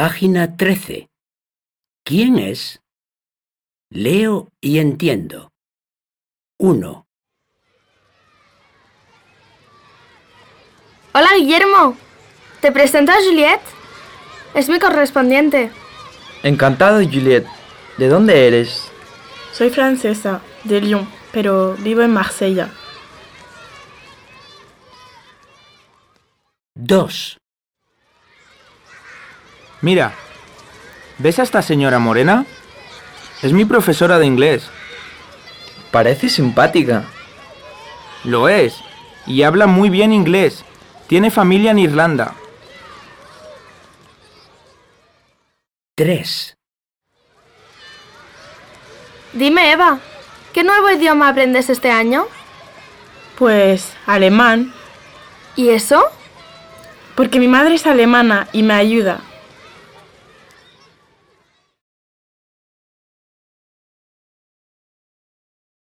Página 13. ¿Quién es? Leo y entiendo. 1. Hola Guillermo, ¿te presento a Juliette? Es mi correspondiente. Encantado, Juliette. ¿De dónde eres? Soy francesa, de Lyon, pero vivo en Marsella. 2. Mira, ¿ves a esta señora morena? Es mi profesora de inglés. Parece simpática. Lo es, y habla muy bien inglés. Tiene familia en Irlanda. 3. Dime Eva, ¿qué nuevo idioma aprendes este año? Pues alemán, ¿Y eso? porque mi madre es alemana y me ayuda.